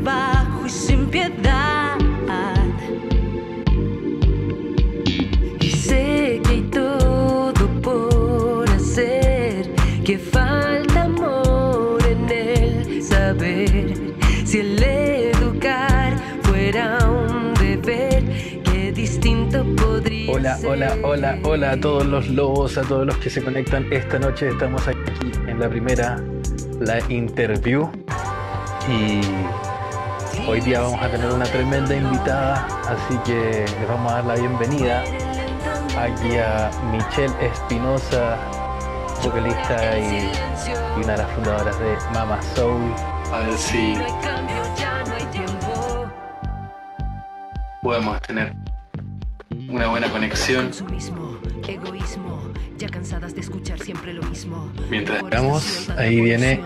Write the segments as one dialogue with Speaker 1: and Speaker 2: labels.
Speaker 1: debajo y sin piedad. Y sé que hay todo por hacer, que falta amor en el saber. Si el educar fuera un deber, qué distinto podría
Speaker 2: Hola,
Speaker 1: ser.
Speaker 2: hola, hola, hola a todos los lobos, a todos los que se conectan esta noche. Estamos aquí en la primera, la interview. Y hoy día vamos a tener una tremenda invitada, así que les vamos a dar la bienvenida aquí a Michelle Espinosa, vocalista y, y una de las fundadoras de Mama Soul. A ver si
Speaker 1: No hay cambio, ya no hay tiempo.
Speaker 2: podemos tener una buena conexión. Mientras
Speaker 1: tanta
Speaker 2: ahí viene-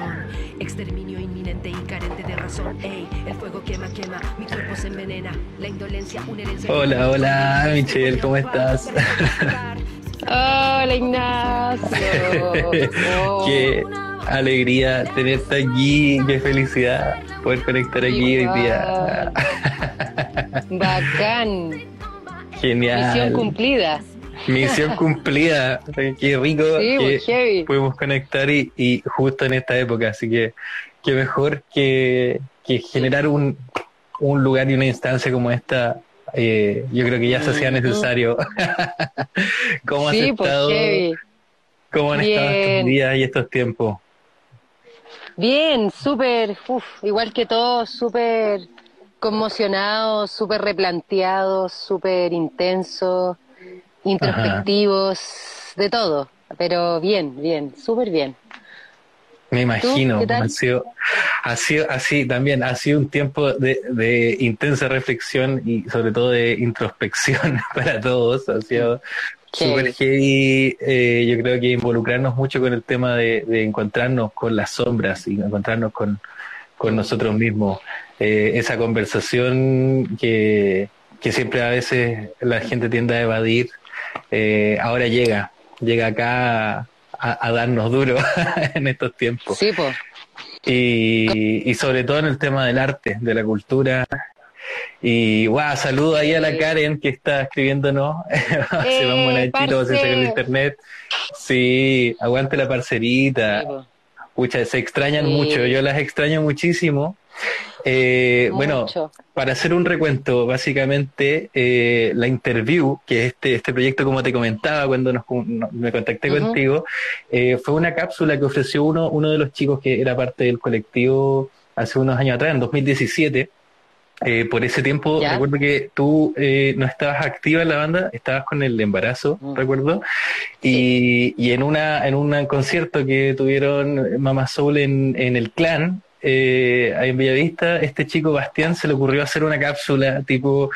Speaker 1: inminente y carente de razón. Ey, el fuego quema, quema, mi cuerpo se envenena. La indolencia, una herencia.
Speaker 2: Hola, hola, Michelle, ¿cómo estás?
Speaker 3: Hola Ignacio. Oh,
Speaker 2: Qué alegría tenerte aquí, qué felicidad poder conectar aquí hoy día.
Speaker 3: Bacán.
Speaker 2: Genial.
Speaker 3: Misión cumplida.
Speaker 2: Misión cumplida. Qué rico
Speaker 3: Sí,
Speaker 2: que
Speaker 3: pues, heavy.
Speaker 2: pudimos conectar y, y justo en esta época, así que qué mejor que, que generar un, un lugar y una instancia como esta. eh, yo creo que ya se hacía
Speaker 3: Ujú.
Speaker 2: necesario. ¿Cómo has
Speaker 3: Sí, pues
Speaker 2: estado? ¿Cómo han estado estos días y estos tiempos?
Speaker 3: Bien, súper, igual que todos, súper conmocionados, súper replanteados, súper intensos, introspectivos, de todo. Pero bien, bien, súper bien.
Speaker 2: Me imagino, ha sido, ha sido así también, ha sido un tiempo de, de intensa reflexión y sobre todo de introspección para todos, ha sido súper heavy, eh, yo creo que involucrarnos mucho con el tema de, de encontrarnos con las sombras y encontrarnos con, con nosotros mismos, Eh, esa conversación que, que siempre a veces la gente tiende a evadir, eh, ahora llega, llega acá a, a darnos duro en estos tiempos.
Speaker 3: Sí, pues.
Speaker 2: Y, y sobre todo en el tema del arte, de la cultura. Y guau, saludo ahí a la. Karen que está escribiéndonos. Se van buenas chicos, se
Speaker 3: parce.
Speaker 2: saca el internet. Sí, aguante la parcerita.
Speaker 3: Sí.
Speaker 2: Pucha, se extrañan
Speaker 3: Sí.
Speaker 2: mucho, yo las extraño muchísimo. Eh, bueno, para hacer un recuento, básicamente eh, la interview, que es este, este proyecto, como te comentaba cuando nos, no- me contacté contigo, eh, fue una cápsula que ofreció uno, uno de los chicos que era parte del colectivo hace unos años atrás, en 2017. Eh, por ese tiempo,
Speaker 3: Ya.
Speaker 2: recuerdo que tú eh, no estabas activa en la banda, estabas con el embarazo,
Speaker 3: Mm.
Speaker 2: recuerdo, y, y en una en un concierto que tuvieron Mama Soul en, en el clan, eh, en Bellavista, este chico Bastián se le ocurrió hacer una cápsula tipo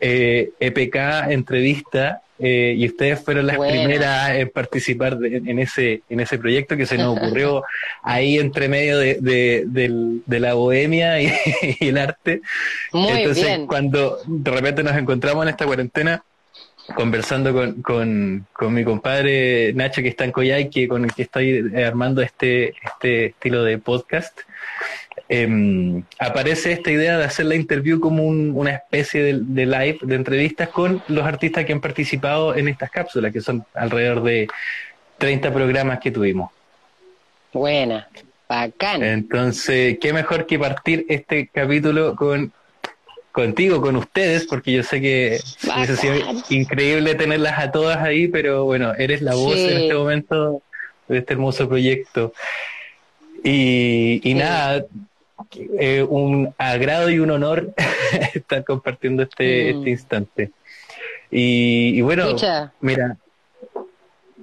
Speaker 2: eh, EPK entrevista eh, y ustedes fueron las
Speaker 3: Buena.
Speaker 2: primeras en participar de- en ese en ese proyecto que se nos ocurrió ahí entre medio de, de, de la bohemia y, y el arte.
Speaker 3: Muy
Speaker 2: Entonces,
Speaker 3: bien.
Speaker 2: cuando de repente nos encontramos en esta cuarentena, conversando con, con, con mi compadre Nacho, que está en Coyhaique, con el que estoy eh, armando este, este estilo de podcast, em, aparece esta idea de hacer la interview como un- una especie de, de live, de entrevistas con los artistas que han participado en estas cápsulas, que son alrededor de 30 programas que tuvimos.
Speaker 3: Buena. Bacán.
Speaker 2: Entonces, qué mejor que partir este capítulo con contigo, con ustedes, porque yo sé que hubiese sido increíble tenerlas a todas ahí, pero bueno, eres la voz
Speaker 3: Sí.
Speaker 2: en este momento de este hermoso proyecto. Y, y
Speaker 3: Sí.
Speaker 2: nada, eh, un agrado y un honor estar compartiendo este,
Speaker 3: Mm.
Speaker 2: este instante. Y, y bueno. Mira,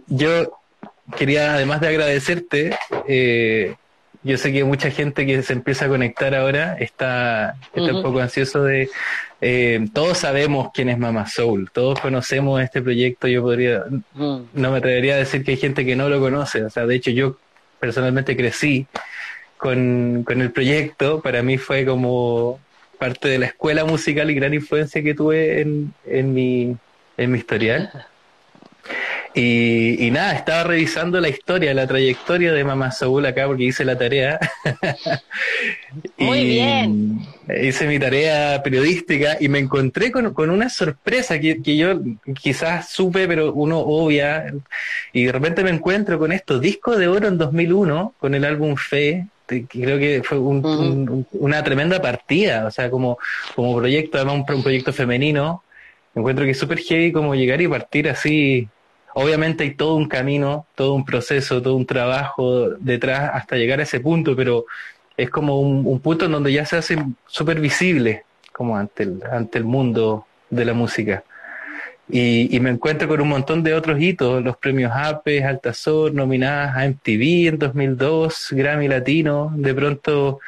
Speaker 2: yo quería, además de agradecerte, eh, yo sé que mucha gente que se empieza a conectar ahora está, está un poco ansioso de... eh, todos sabemos quién es Mama Soul, todos conocemos este proyecto, yo podría,
Speaker 3: Mm.
Speaker 2: no me atrevería a decir que hay gente que no lo conoce, o sea, de hecho yo personalmente crecí con, con el proyecto, para mí fue como parte de la escuela musical y gran influencia que tuve en, en mi, en mi historial. Y, nada, estaba revisando la historia, la trayectoria de Mamá Saúl acá porque hice la tarea.
Speaker 3: Muy bien.
Speaker 2: Hice mi tarea periodística y me encontré con, una sorpresa que, que, yo quizás supe, pero uno obvia. Y de repente me encuentro con estos discos de oro en 2001, con el álbum Fe, que creo que fue una tremenda partida, o sea, como, como proyecto, además un, un proyecto femenino. Me encuentro que es súper heavy como llegar y partir así Obviamente hay todo un camino, todo un proceso, todo un trabajo detrás hasta llegar a ese punto, pero es como un, punto en donde ya se hace súper visible como ante el, ante el mundo de la música. Y, me encuentro con un montón de otros hitos, los premios APES, Altazor, nominadas a MTV en 2002, Grammy Latino, de pronto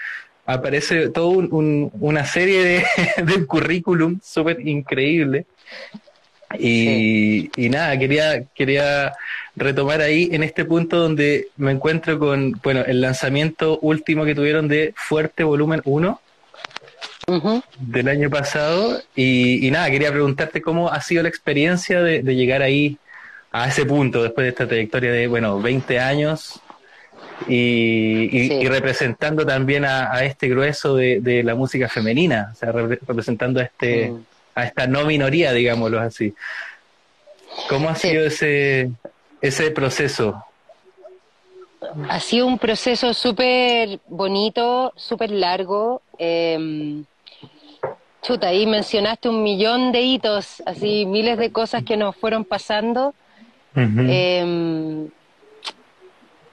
Speaker 2: aparece toda un, una serie de, de currículum súper increíble y, nada, quería, quería retomar ahí en este punto donde me encuentro con, bueno, el lanzamiento último que tuvieron de Fuerte Volumen 1 del año pasado. Y, nada, quería preguntarte cómo ha sido la experiencia de, llegar ahí a ese punto después de esta trayectoria de, bueno, 20 años y, representando también a, este grueso de, la música femenina, o sea, representando a este a esta no minoría, digámoslo así. ¿Cómo ha sido ese, ese proceso?
Speaker 3: Ha sido un proceso súper bonito, súper largo. Eh, chuta, ahí mencionaste un millón de hitos, así miles de cosas que nos fueron pasando. Em,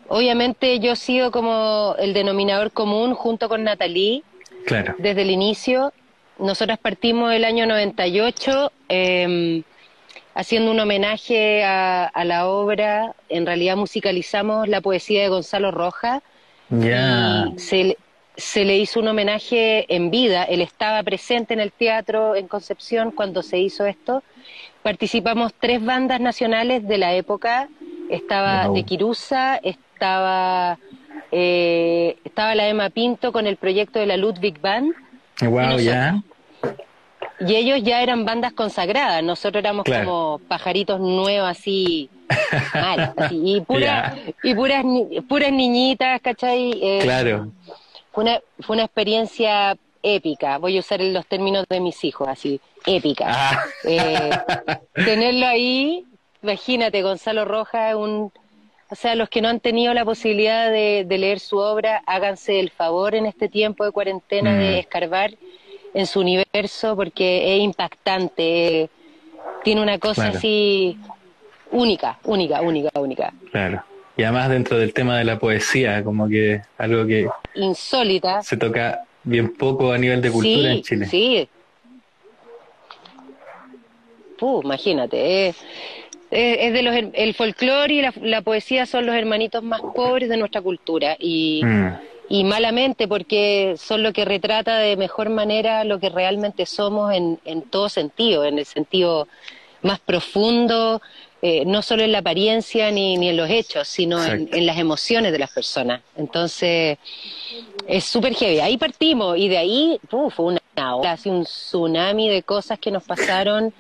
Speaker 3: obviamente yo he sido como el denominador común junto con Natalie
Speaker 2: claro.
Speaker 3: desde el inicio nosotras partimos el año 98 em, haciendo un homenaje a, la obra. En realidad musicalizamos la poesía de Gonzalo Roja. se, se, le hizo un homenaje en vida. Él estaba presente en el teatro en Concepción cuando se hizo esto. Participamos tres bandas nacionales de la época. Estaba de Quirusa, estaba, eh, estaba la Emma Pinto con el proyecto de la Ludwig Band
Speaker 2: Wow, ya.
Speaker 3: Y ellos ya eran bandas consagradas, nosotros éramos como pajaritos nuevos así, mal, y, pura, y puras, puras niñitas, ¿cachai?
Speaker 2: Eh, claro.
Speaker 3: Fue una, fue una experiencia épica, voy a usar los términos de mis hijos, así, épica. Ah. Eh, tenerlo ahí, imagínate, Gonzalo Roja, un, o sea, los que no han tenido la posibilidad de, leer su obra, háganse el favor en este tiempo de cuarentena de mm. escarbar en su universo porque es impactante, tiene una cosa así única, única, única, única.
Speaker 2: Claro. Y además dentro del tema de la poesía, como que algo que...
Speaker 3: Insólita.
Speaker 2: Se toca bien poco a nivel de cultura en Chile.
Speaker 3: Sí. Puh, imagínate, es, es, de los, el folclore y la, poesía son los hermanitos más pobres de nuestra cultura y... Mm y malamente porque son lo que retrata de mejor manera lo que realmente somos en, en todo sentido, en el sentido más profundo, eh, no solo en la apariencia ni, ni en los hechos, sino en, las emociones de las personas. Entonces, es súper heavy. Ahí partimos y de ahí fue una ola, un tsunami de cosas que nos pasaron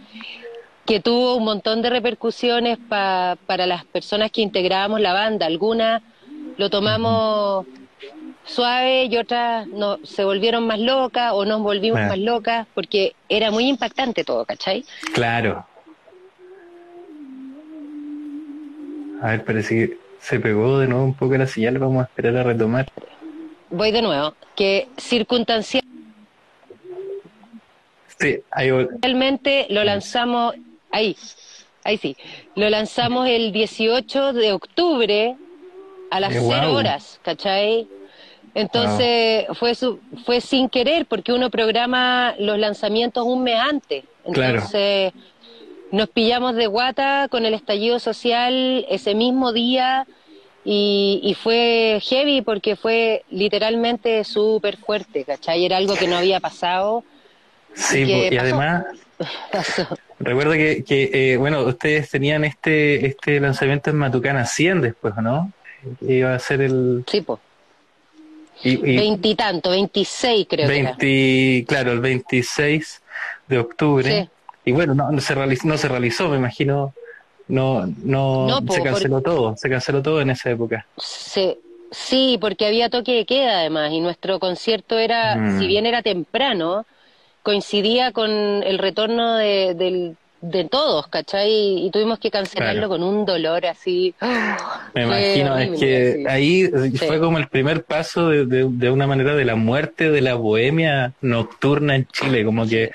Speaker 3: que tuvo un montón de repercusiones para las personas que integrábamos la banda. Algunas lo tomamos suave y otras no, se volvieron más locas o nos volvimos más locas porque era muy impactante todo, ¿cachai?
Speaker 2: Claro. A ver, parece que se pegó de nuevo un poco la señal, vamos a esperar a retomar.
Speaker 3: Voy de nuevo, que circunstancial.
Speaker 2: Sí, ahí
Speaker 3: Realmente lo lanzamos, ahí, ahí sí, lo lanzamos el 18 de octubre a las 0 eh, horas, ¿cachai? Entonces fue fue sin querer porque uno programa los lanzamientos un mes antes. Entonces nos pillamos de guata con el estallido social ese mismo día y, fue heavy porque fue literalmente súper fuerte, ¿cachai? Era algo que no había pasado.
Speaker 2: Sí, y, además recuerdo que, que eh, bueno, ustedes tenían este este lanzamiento en Matucana 100 después, ¿no? Iba a ser el...
Speaker 3: Sí, pues Veintitanto, veintiséis creo
Speaker 2: 20, Claro, el 26 de octubre. Y bueno, no, se realizó, no se realizó, me imagino, no, no, se canceló todo, se canceló todo en esa época.
Speaker 3: Sí, sí, porque había toque de queda además y nuestro concierto era, mm. si bien era temprano, coincidía con el retorno de, de todos, ¿cachai? Y, tuvimos que cancelarlo con un dolor así.
Speaker 2: Me imagino, es que ahí fue como el primer paso de, de, una manera de la muerte de la bohemia nocturna en Chile, como que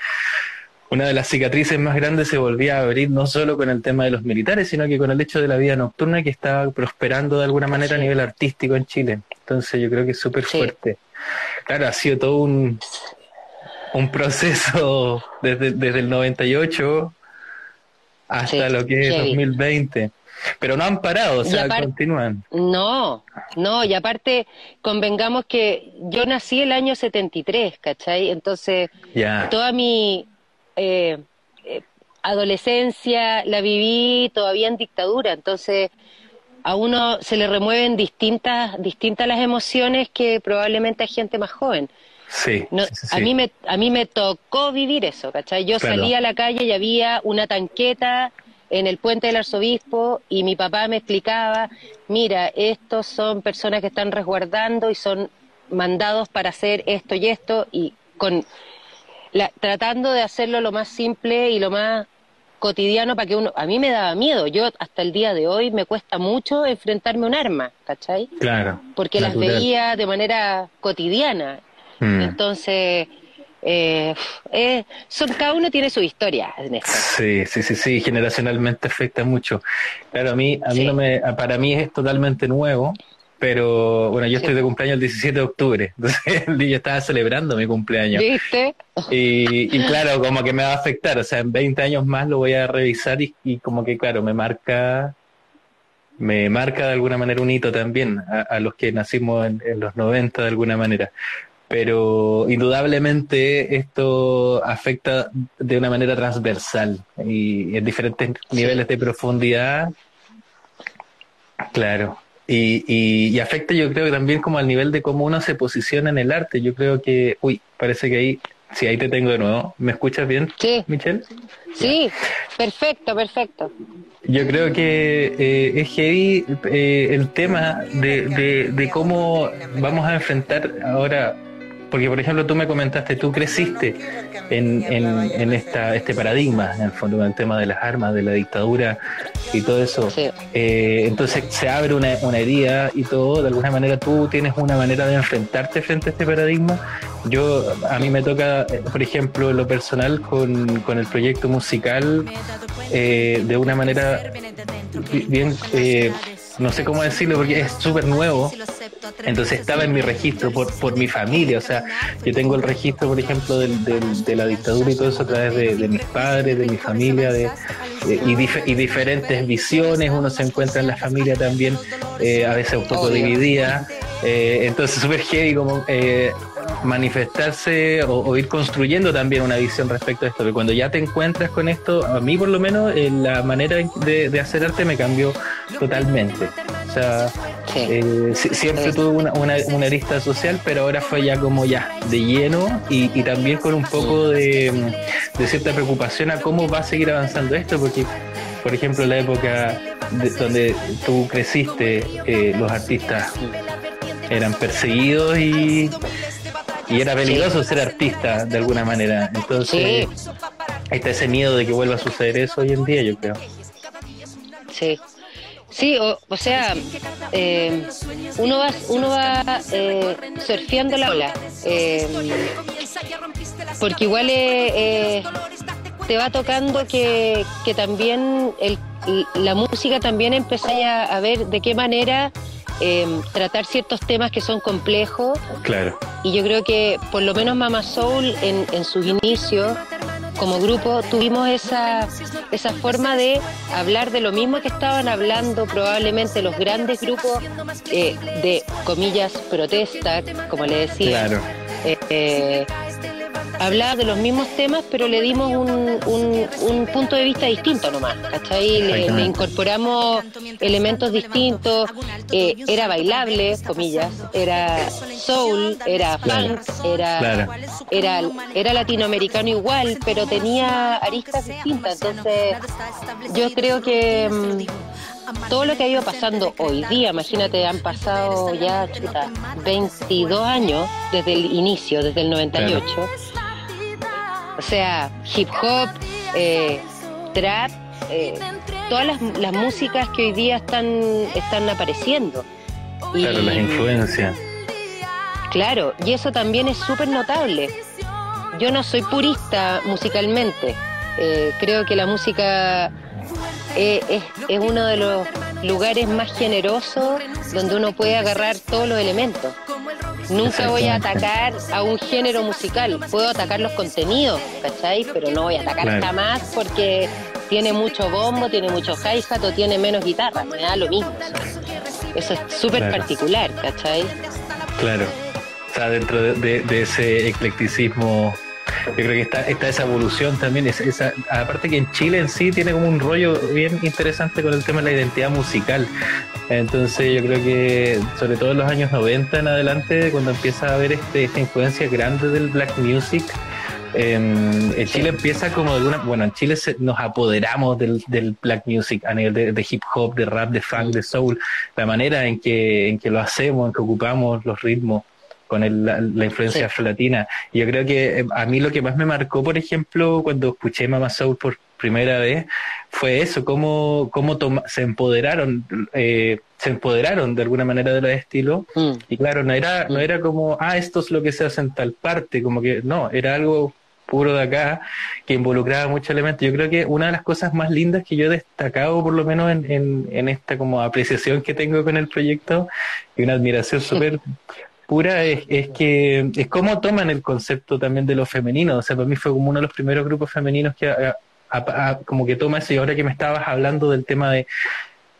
Speaker 2: una de las cicatrices más grandes se volvía a abrir no solo con el tema de los militares, sino que con el hecho de la vida nocturna que estaba prosperando de alguna manera a nivel artístico en Chile. Entonces yo creo que es súper fuerte. Claro, ha sido todo un, un proceso desde, desde el 98 hasta lo que es 2020. Pero no han parado, o sea, continúan.
Speaker 3: No, no, y aparte, convengamos que yo nací el año 73, ¿cachai? Entonces, toda mi, eh, eh, adolescencia la viví todavía en dictadura, entonces a uno se le remueven distintas, distintas las emociones que probablemente a gente más joven.
Speaker 2: Sí,
Speaker 3: A, mí me, a mí me tocó vivir eso, ¿cachai? Yo salía a la calle y había una tanqueta en el puente del arzobispo y mi papá me explicaba, mira, estos son personas que están resguardando y son mandados para hacer esto y esto y con tratando de hacerlo lo más simple y lo más cotidiano para que uno, a mí me daba miedo, yo hasta el día de hoy me cuesta mucho enfrentarme a un arma, ¿cachai?
Speaker 2: Claro.
Speaker 3: Porque las veía de manera cotidiana. Mm. Entonces, eh, eh, son, cada uno tiene su historia en esto.
Speaker 2: Sí, sí, sí, sí, generacionalmente afecta mucho. Claro, a mí, a mí no me, para mí es totalmente nuevo pero bueno, yo estoy de cumpleaños el 17 de octubre, entonces yo estaba celebrando mi cumpleaños.
Speaker 3: ¿Viste?
Speaker 2: Y, y, claro, como que me va a afectar, o sea, en 20 años más lo voy a revisar y, y como que, claro, me marca me marca de alguna manera un hito también a, los que nacimos en, los 90 de alguna manera. Pero indudablemente esto afecta de una manera transversal y en diferentes niveles de profundidad. Claro, y, y, afecta yo creo que también como al nivel de cómo uno se posiciona en el arte. Yo creo que, uy, parece que ahí, sí, ahí te tengo de nuevo. ¿Me escuchas bien,
Speaker 3: sí.
Speaker 2: Michelle?
Speaker 3: Sí, perfecto, perfecto.
Speaker 2: Yo creo que eh, es heavy eh, el tema de, de, de cómo vamos a enfrentar ahora porque, por ejemplo, tú me comentaste, tú creciste en, en, esta, este paradigma, en el fondo, con el tema de las armas, de la dictadura y todo eso. Eh, entonces se abre una, una herida y todo, de alguna manera tú tienes una manera de enfrentarte frente a este paradigma. Yo, a mí me toca, eh, por ejemplo, en lo personal, con, con el proyecto musical, eh, de una manera bien, no sé cómo decirlo, porque es súper nuevo entonces estaba en mi registro por, por mi familia, o sea, yo tengo el registro, por ejemplo, del, de la dictadura y todo eso a través de, mis padres, de mi familia, de, y, diferentes visiones, uno se encuentra en la familia también, eh, a veces un poco dividida, eh, entonces súper heavy como eh, manifestarse o, ir construyendo también una visión respecto a esto, que cuando ya te encuentras con esto, a mí por lo menos la manera de, de hacer arte me cambió totalmente. O sea, eh, siempre tuve una, una, una, arista social, pero ahora fue ya como ya de lleno y, y también con un poco de, de, cierta preocupación a cómo va a seguir avanzando esto, porque, por ejemplo, en la época donde tú creciste, eh, los artistas eran perseguidos y, y era peligroso ser artista de alguna manera. Entonces, está ese miedo de que vuelva a suceder eso hoy en día, yo creo.
Speaker 3: Sí, Sí, o, sea, eh, uno va, uno va eh, surfeando la ola, eh, porque igual eh, te va tocando que, que también el, la música también empezáis a, ver de qué manera tratar ciertos temas que son complejos.
Speaker 2: Claro.
Speaker 3: Y yo creo que por lo menos Mama Soul en, en sus inicios como grupo tuvimos esa, esa forma de hablar de lo mismo que estaban hablando probablemente los grandes grupos eh, de, comillas, protesta, como le decía.
Speaker 2: Claro.
Speaker 3: Eh, hablaba de los mismos temas, pero le dimos un, un, punto de vista distinto nomás, ¿cachai? Le, le incorporamos elementos distintos, eh, era bailable, comillas, era soul, era funk, era, era, era latinoamericano igual, pero tenía aristas distintas, entonces yo creo que... Mm, todo lo que ha ido pasando hoy día, imagínate, han pasado ya 22 años desde el inicio, desde el 98. O sea, hip hop, eh, trap, eh, todas las, músicas que hoy día están, están apareciendo.
Speaker 2: Claro, las influencias.
Speaker 3: Claro, y eso también es súper notable. Yo no soy purista musicalmente. Eh, creo que la música es, es, uno de los lugares más generosos donde uno puede agarrar todos los elementos. Nunca voy a atacar a un género musical, puedo atacar los contenidos, ¿cachai? Pero no voy a atacar jamás porque tiene mucho bombo, tiene mucho hi-hat o tiene menos guitarra, me da lo mismo. Eso, es súper particular, ¿cachai?
Speaker 2: Claro, o sea, dentro de ese eclecticismo yo creo que está, está esa evolución también, esa, aparte que en Chile en sí tiene como un rollo bien interesante con el tema de la identidad musical. Entonces yo creo que sobre todo en los años 90 en adelante, cuando empieza a haber este, esta influencia grande del black music, en, Chile empieza como de alguna, bueno, en Chile nos apoderamos del, del, black music a nivel de, de, hip hop, de rap, de funk, de soul, la manera en que, en que lo hacemos, en que ocupamos los ritmos con la, influencia afro-latina. Y yo creo que eh, a mí lo que más me marcó, por ejemplo, cuando escuché Mama Soul por primera vez, fue eso, cómo, cómo se empoderaron, eh, se empoderaron de alguna manera de los estilos. Mm. Y claro, no era, no era como, ah, esto es lo que se hace en tal parte, como que no, era algo puro de acá, que involucraba muchos elementos. Yo creo que una de las cosas más lindas que yo he destacado, por lo menos en, en, en esta como apreciación que tengo con el proyecto, y una admiración súper pura es, es, que es cómo toman el concepto también de lo femenino. O sea, para mí fue como uno de los primeros grupos femeninos que como que toma eso. Y ahora que me estabas hablando del tema de,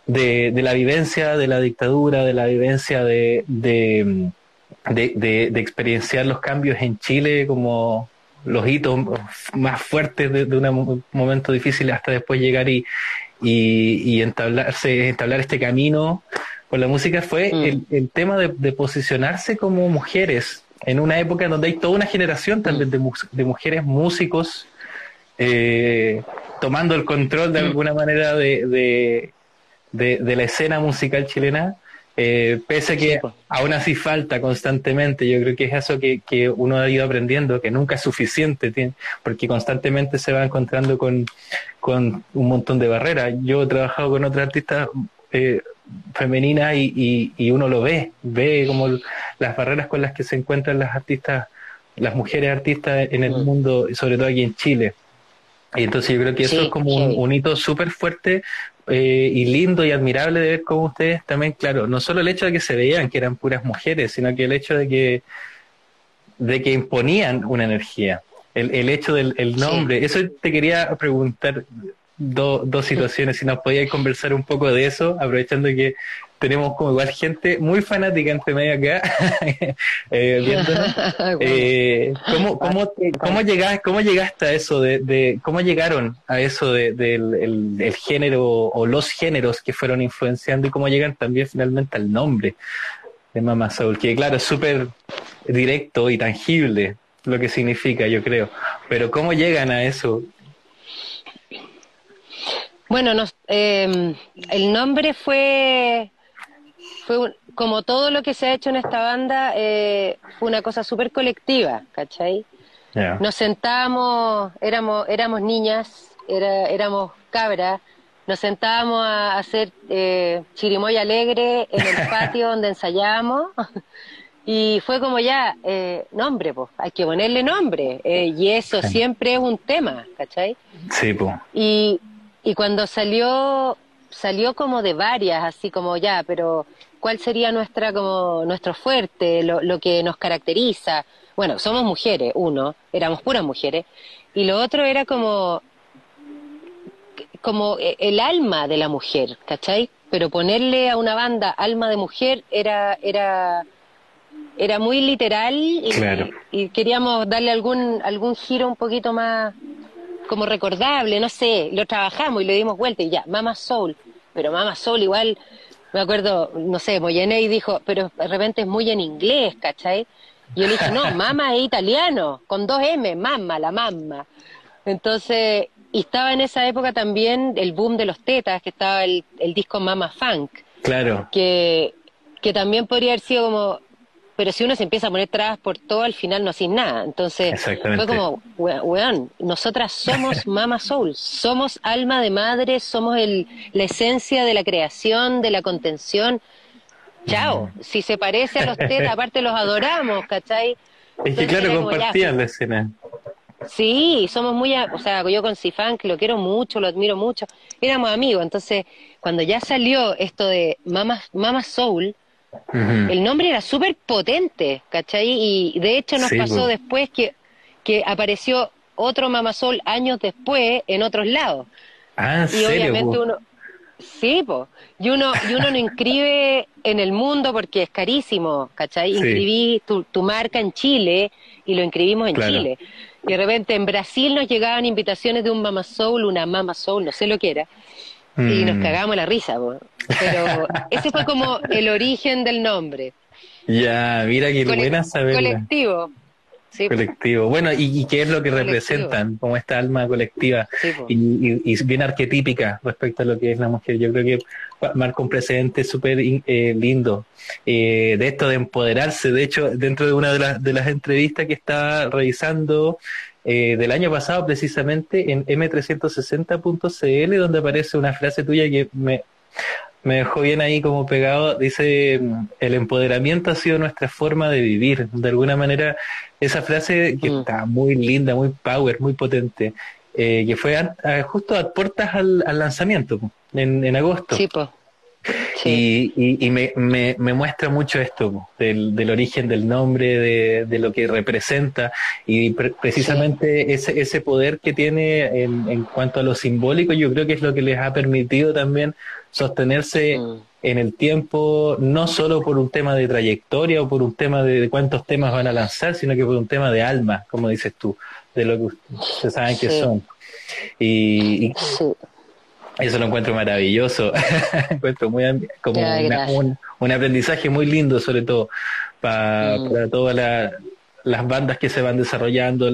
Speaker 2: de, la vivencia de la dictadura, de la vivencia de, de, de, experienciar los cambios en Chile como los hitos más fuertes de, un momento difícil hasta después llegar y, y, y entablarse, entablar este camino con la música fue mm. el, tema de, posicionarse como mujeres en una época donde hay toda una generación también de, de mujeres músicos eh, tomando el control de mm. alguna manera de, de, la escena musical chilena, eh, pese a que aún así falta constantemente. Yo creo que es eso que, que uno ha ido aprendiendo, que nunca es suficiente, porque constantemente se va encontrando con, con un montón de barreras. Yo he trabajado con otros artistas eh, femenina y, y, uno lo ve, ve como las barreras con las que se encuentran las artistas, las mujeres artistas en el mundo, sobre todo aquí en Chile. Y entonces yo creo que eso es como un, hito súper fuerte eh, y lindo y admirable de ver cómo ustedes también, claro, no solo el hecho de que se veían que eran puras mujeres, sino que el hecho de que, de que imponían una energía. El, el hecho del el nombre, eso te quería preguntar, dos situaciones, si nos podíais conversar un poco de eso, aprovechando que tenemos como igual gente muy fanática entre medio acá, eh, eh, ¿cómo, cómo, cómo, llegaste, ¿Cómo llegaste a eso? De, de ¿Cómo llegaron a eso del de, el, género o los géneros que fueron influenciando y cómo llegan también finalmente al nombre de Mama Soul? Que claro, es súper directo y tangible lo que significa, yo creo. Pero ¿cómo llegan a eso?
Speaker 3: Bueno, nos, em, el nombre fue, fue como todo lo que se ha hecho en esta banda, eh, fue una cosa súper colectiva, ¿cachai? Nos sentábamos, éramos, éramos niñas, era, éramos cabras, nos sentábamos a hacer eh, chirimoya alegre en el patio donde ensayábamos y fue como ya, eh, nombre, pues, hay que ponerle nombre eh, y eso siempre es un tema, ¿cachai?
Speaker 2: Sí, pues.
Speaker 3: Y, y cuando salió, salió como de varias, así como ya, pero ¿cuál sería nuestra como nuestro fuerte, lo, lo que nos caracteriza? Bueno, somos mujeres, uno, éramos puras mujeres, y lo otro era como como el alma de la mujer, ¿cachai? Pero ponerle a una banda alma de mujer era era era muy literal y, queríamos darle algún, algún giro un poquito más como recordable, no sé, lo trabajamos y le dimos vuelta y ya, Mama Soul, pero Mama Soul igual, me acuerdo, no sé, Moyenei dijo, pero de repente es muy en inglés, ¿cachai? Y yo le dije, no, Mama es italiano, con dos M, Mamma, la Mamma. Entonces, y estaba en esa época también el boom de los tetas, que estaba el, el disco Mama Funk.
Speaker 2: Claro.
Speaker 3: Que, que también podría haber sido como, pero si uno se empieza a poner trabas por todo, al final no haces nada. Entonces, fue como, weón, nosotras somos Mama Soul, somos alma de madre, somos el, la esencia de la creación, de la contención. Chao, si se parece a los tetas, aparte los adoramos, ¿cachai?
Speaker 2: Es que claro, compartían la escena.
Speaker 3: Sí, somos muy, o sea, yo con Sifan, que lo quiero mucho, lo admiro mucho, éramos amigos, entonces cuando ya salió esto de Mama, Mama Soul, el nombre era súper potente, ¿cachai? Y de hecho nos pasó después que, que apareció otro Mama Soul años después en otros lados.
Speaker 2: Ah, y obviamente
Speaker 3: uno, sí, po, y uno, y uno no inscribe en el mundo porque es carísimo, ¿cachai? Inscribí tu, tu marca en Chile y lo inscribimos en Chile. Y de repente en Brasil nos llegaban invitaciones de un Mama Soul, una Mama Soul, no sé lo que era, y nos mm. cagamos la risa. Pero ese fue como el origen del nombre.
Speaker 2: Ya, mira qué buena saberla.
Speaker 3: Colectivo.
Speaker 2: colectivo. Bueno, ¿y, qué es lo que representan como esta alma colectiva y, bien arquetípica respecto a lo que es la mujer? Yo creo que marca un precedente súper eh, lindo eh, de esto de empoderarse. De hecho, dentro de una de, las de las entrevistas que estaba revisando eh, del año pasado, precisamente en m360.cl, donde aparece una frase tuya que me, me dejó bien ahí como pegado. Dice: El empoderamiento ha sido nuestra forma de vivir. De alguna manera, esa frase que mm. está muy linda, muy power, muy potente. que fue justo a puertas al, al lanzamiento en, en agosto.
Speaker 3: Sí, pues.
Speaker 2: Y, y, me, me, me, muestra mucho esto, del, del origen del nombre, de, de, lo que representa y precisamente ese, ese poder que tiene en, en, cuanto a lo simbólico, yo creo que es lo que les ha permitido también sostenerse mm. en el tiempo, no solo por un tema de trayectoria o por un tema de, cuántos temas van a lanzar, sino que por un tema de alma, como dices tú, de lo que ustedes saben que son. Y, eso lo encuentro maravilloso. encuentro muy como un, aprendizaje muy lindo, sobre todo para, mm. para todas las bandas que se van desarrollando,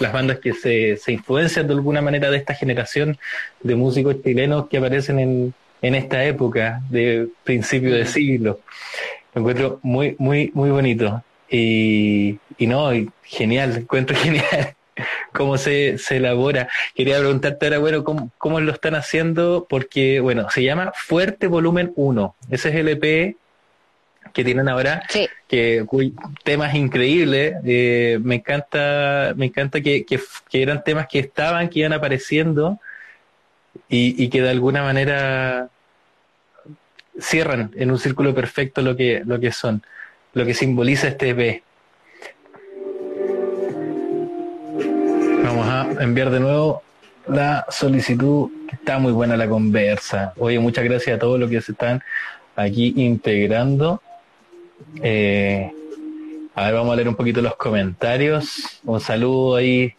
Speaker 2: las bandas que se, se influencian de alguna manera de esta generación de músicos chilenos que aparecen en, en esta época de principio de siglo. Lo encuentro muy, muy, muy bonito. Y, y no, genial, encuentro genial cómo se, se elabora. Quería preguntarte ahora, bueno, ¿cómo, cómo lo están haciendo? Porque, bueno, se llama Fuerte Volumen 1. Ese es el EP que tienen ahora, que temas increíbles. Eh, me encanta, me encanta que, que, eran temas que estaban, que iban apareciendo y, y que de alguna manera cierran en un círculo perfecto lo que, lo que son, lo que simboliza este EP. Vamos a enviar de nuevo la solicitud, está muy buena la conversa. Oye, muchas gracias a todos los que se están aquí integrando. Eh, a ver, vamos a leer un poquito los comentarios. Un saludo ahí,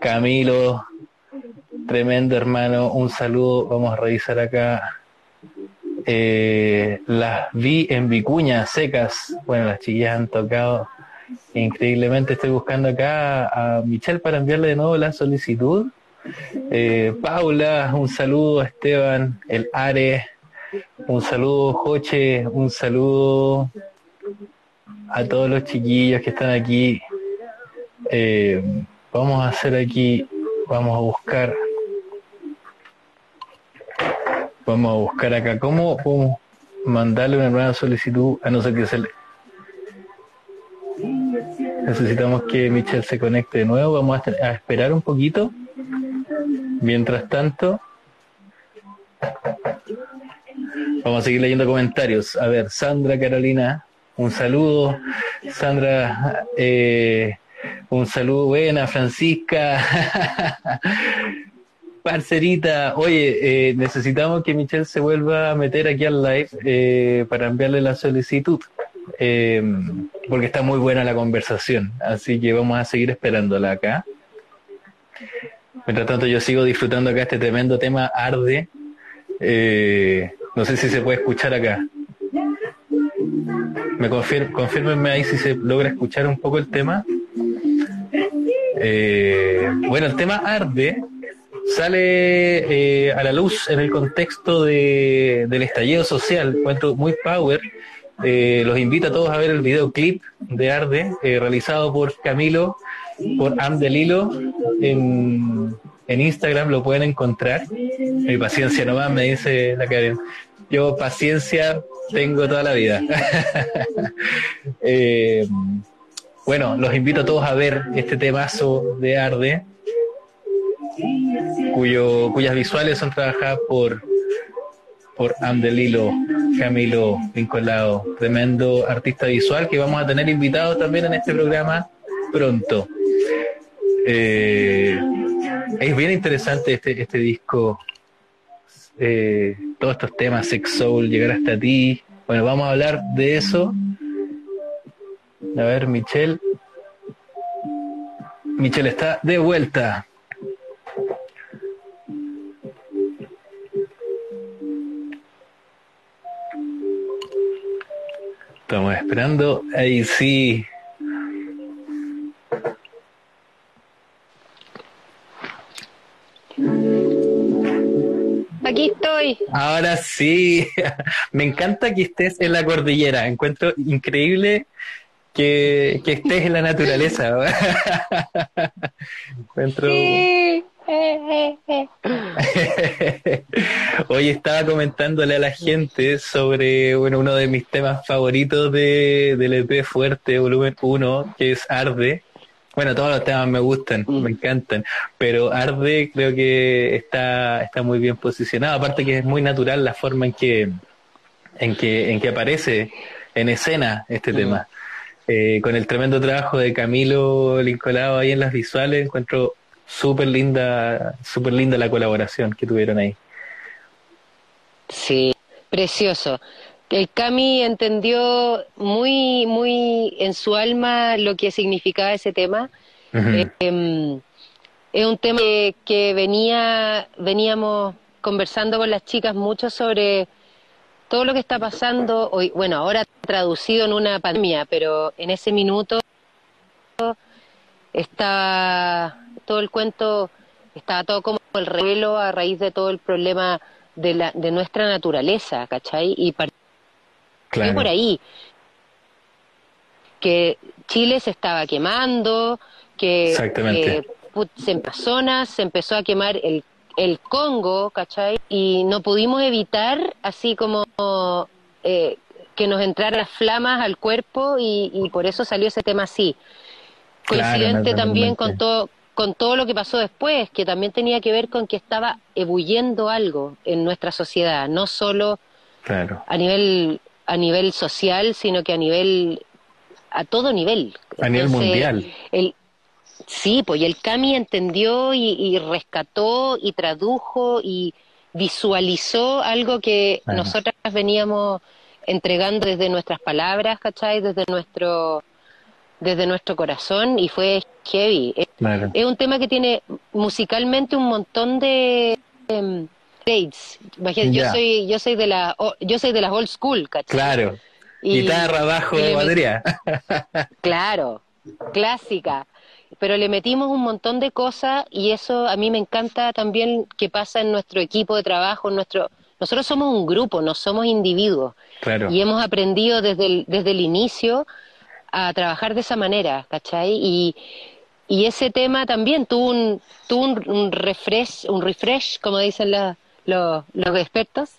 Speaker 2: Camilo. Tremendo hermano, un saludo. Vamos a revisar acá. Eh, las vi en Vicuña secas. Bueno, las chiquillas han tocado Increíblemente estoy buscando acá a Michelle para enviarle de nuevo la solicitud. Eh, Paula, un saludo, Esteban, el Are, un saludo, Joche, un saludo a todos los chiquillos que están aquí. Eh, vamos a hacer aquí, vamos a buscar, vamos a buscar acá cómo podemos mandarle una nueva solicitud a no ser que se le Necesitamos que Michelle se conecte de nuevo. Vamos a, esperar un poquito. Mientras tanto, vamos a seguir leyendo comentarios. A ver, Sandra Carolina, un saludo. Sandra, eh, un saludo buena. Francisca, parcerita. Oye, eh, necesitamos que Michelle se vuelva a meter aquí al live eh, para enviarle la solicitud. porque está muy buena la conversación. Así que vamos a seguir esperándola acá. Mientras tanto, yo sigo disfrutando acá este tremendo tema Arde. Eh, no sé si se puede escuchar acá. Me confir confirmenme ahí si se logra escuchar un poco el tema. Eh, bueno, el tema Arde sale eh, a la luz en el contexto de, del estallido social. Cuento muy power. Eh, los invito a todos a ver el videoclip de Arde, realizado por Camilo, por Amdelilo. En, en Instagram lo pueden encontrar. Mi paciencia nomás, me dice la Karen. Yo paciencia tengo toda la vida. bueno, los invito a todos a ver este temazo de Arde cuyo, cuyas visuales son trabajadas por, por Amdelilo Camilo Vincolado, tremendo artista visual que vamos a tener invitados también en este programa pronto. Eh, es bien interesante este, este disco, eh, todos estos temas, Sex Soul, llegar hasta ti. Bueno, vamos a hablar de eso. A ver, Michelle. Michelle está de vuelta. Estamos esperando. Ahí sí.
Speaker 3: Aquí estoy.
Speaker 2: Ahora sí. Me encanta que estés en la cordillera. Encuentro increíble que, que estés en la naturaleza. Encuentro. Sí. Hoy estaba comentándole a la gente sobre bueno, uno de mis temas favoritos de, del EP Fuerte, volumen 1, que es Arde. Bueno, todos los temas me gustan, mm. me encantan, pero Arde creo que está, está muy bien posicionado, aparte que es muy natural la forma en que, en que, en que aparece en escena este mm. tema. Eh, con el tremendo trabajo de Camilo Lincolado ahí en las visuales, encuentro súper linda, súper linda la colaboración que tuvieron ahí.
Speaker 3: Sí, precioso. El Cami entendió muy, muy en su alma lo que significaba ese tema. Em, es un tema que, venía, veníamos conversando con las chicas mucho sobre todo lo que está pasando hoy, bueno, ahora traducido en una pandemia, pero en ese minuto está todo el cuento estaba todo como el revelo a raíz de todo el problema de, la, de nuestra naturaleza, ¿cachai? Y partió por ahí, que Chile se estaba quemando, que, en personas se empezó a quemar el, el Congo, ¿cachai? Y no pudimos evitar así como eh, que nos entraran las flamas al cuerpo y, y por eso salió ese tema así. Coincidente también con todo con todo lo que pasó después, que también tenía que ver con que estaba ebulliendo algo en nuestra sociedad, no solo a nivel a nivel social, sino que a nivel a todo nivel.
Speaker 2: A nivel mundial.
Speaker 3: El, sí, pues y el Cami entendió y, rescató y tradujo y visualizó algo que nosotras veníamos entregando desde nuestras palabras, ¿cachai? Desde nuestro desde nuestro corazón y fue heavy. Es un tema que tiene musicalmente un montón de yo soy yo soy de la yo soy de las old school, ¿cachai?
Speaker 2: Claro. Y, Guitarra, bajo, batería.
Speaker 3: claro, clásica. Pero le metimos un montón de cosas y eso a mí me encanta también que pasa en nuestro equipo de trabajo, en nuestro nosotros somos un grupo, no somos individuos.
Speaker 2: Claro.
Speaker 3: Y hemos aprendido desde el, desde el inicio a trabajar de esa manera, ¿cachai? Y, y ese tema también tuvo un, tuvo un, refresh, un refresh, como dicen los, los expertos,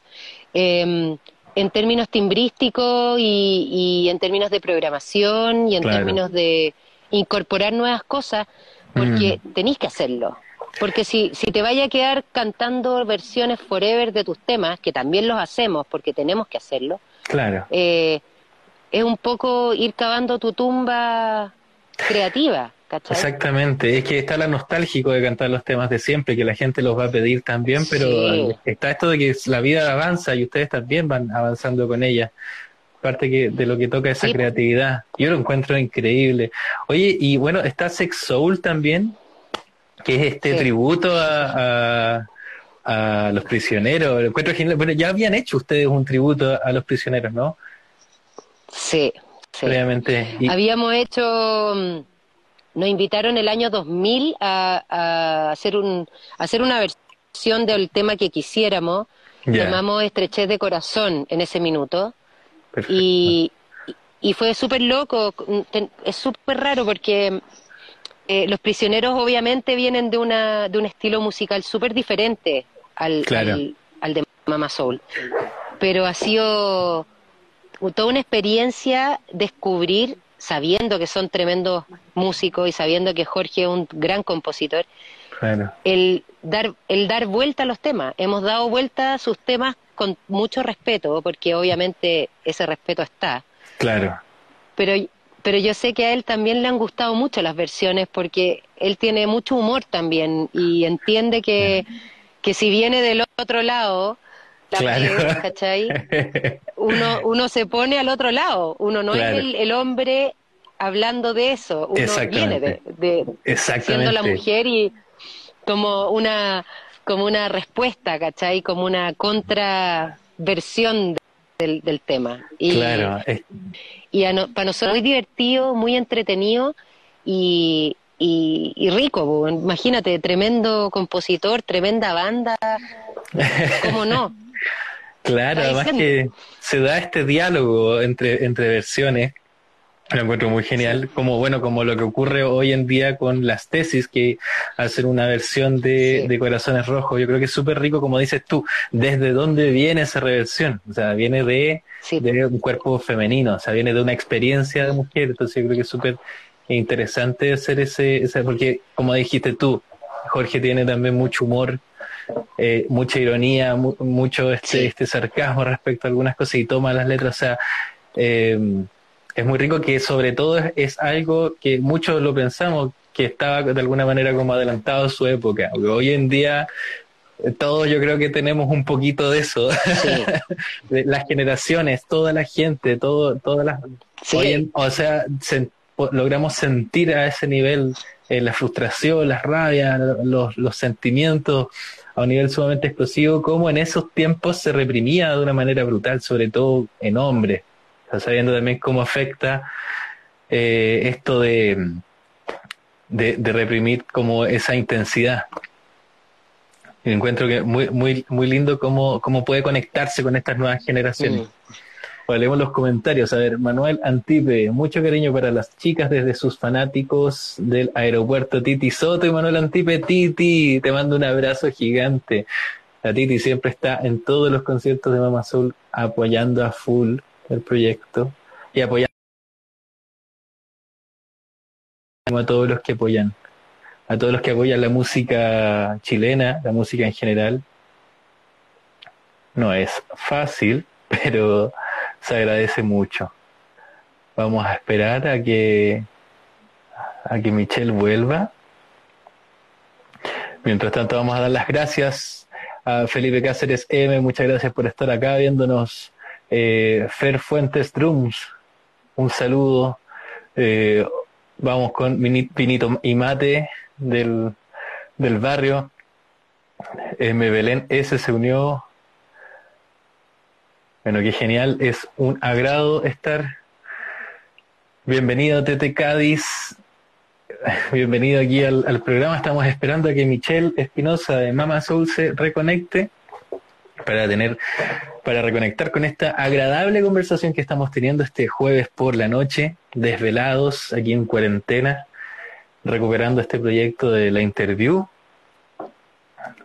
Speaker 3: em, en términos timbrísticos y, y, en términos de programación y en términos de incorporar nuevas cosas, porque mm. tenéis que hacerlo. Porque si, si te vaya a quedar cantando versiones forever de tus temas, que también los hacemos porque tenemos que hacerlo,
Speaker 2: claro.
Speaker 3: Eh, es un poco ir cavando tu tumba creativa. ¿cachai?
Speaker 2: Exactamente, es que está la nostálgico de cantar los temas de siempre, que la gente los va a pedir también, pero está esto de que la vida avanza y ustedes también van avanzando con ella. parte que, de lo que toca esa creatividad. Yo lo encuentro increíble. Oye, y bueno, está Sex Soul también, que es este tributo a, a, los prisioneros. Encuentro Bueno, ya habían hecho ustedes un tributo a los prisioneros, ¿no?
Speaker 3: Sí, sí. Habíamos hecho mm, nos invitaron el año 2000 a, hacer, un, hacer una versión del tema que quisiéramos. Llamamos Estrechez de Corazón en ese minuto. Y, y fue súper loco. Es súper raro porque eh, los prisioneros obviamente vienen de, una, de un estilo musical súper diferente al, al, de Mama Soul. Pero ha sido toda una experiencia descubrir sabiendo que son tremendos músicos y sabiendo que Jorge es un gran compositor, el, dar, el dar vuelta a los temas. Hemos dado vuelta a sus temas con mucho respeto, porque obviamente ese respeto está.
Speaker 2: Claro.
Speaker 3: Pero, pero yo sé que a él también le han gustado mucho las versiones, porque él tiene mucho humor también y entiende que, que si viene del otro lado, claro. ¿cachai? Uno, uno se pone al otro lado, uno no es el, hombre hablando de eso, uno viene de, de siendo la mujer y como una como una respuesta, ¿cachai? Como una contraversión del, del tema. Y, claro. Y para nosotros muy divertido, muy entretenido y, y, y rico. Imagínate, tremendo compositor, tremenda banda. ¿Cómo no?
Speaker 2: Claro, además que se da este diálogo entre, entre versiones, lo encuentro muy genial, como bueno, como lo que ocurre hoy en día con las tesis, que hacen una versión de, de Corazones Rojos, yo creo que es súper rico, como dices tú, desde dónde viene esa reversión, o sea, viene de, de un cuerpo femenino, o sea, viene de una experiencia de mujer, entonces yo creo que es súper interesante hacer ese, ese, porque como dijiste tú, Jorge tiene también mucho humor, eh, mucha ironía, mucho este, este sarcasmo respecto a algunas cosas y toma las letras. O sea, eh, es muy rico que sobre todo es, algo que muchos lo pensamos que estaba de alguna manera como adelantado a su época. Hoy en día eh, todos yo creo que tenemos un poquito de eso. las generaciones, toda la gente, todo, todas las... o sea, logramos sentir a ese nivel la frustración, las rabias, los, los sentimientos a un nivel sumamente explosivo, como en esos tiempos se reprimía de una manera brutal, sobre todo en hombres, sabiendo también cómo afecta eh, esto de, de, reprimir como esa intensidad. Y encuentro que muy, muy, muy lindo cómo, cómo puede conectarse con estas nuevas generaciones. Leemos los comentarios. A ver, Manuel Antipe, mucho cariño para las chicas desde sus fanáticos del aeropuerto Titi Soto y Manuel Antipe, Titi, te mando un abrazo gigante. La Titi siempre está en todos los conciertos de Mama Soul apoyando a full el proyecto y apoyando a todos los que apoyan, a todos los que apoyan la música chilena, la música en general. No es fácil, pero se agradece mucho. Vamos a esperar a que a que Michelle vuelva. Mientras tanto vamos a dar las gracias a Felipe Cáceres M, muchas gracias por estar acá viéndonos. Eh, Fer Fuentes Drums, un saludo. Eh, vamos con Pinito y Mate del, del barrio. M. Belén S se unió bueno, qué genial, es un agrado estar. Bienvenido Tete Cádiz, bienvenido aquí al, programa. Estamos esperando a que Michelle Espinosa de Mama Soul se reconecte para tener, para reconectar con esta agradable conversación que estamos teniendo este jueves por la noche, desvelados aquí en cuarentena, recuperando este proyecto de la interview,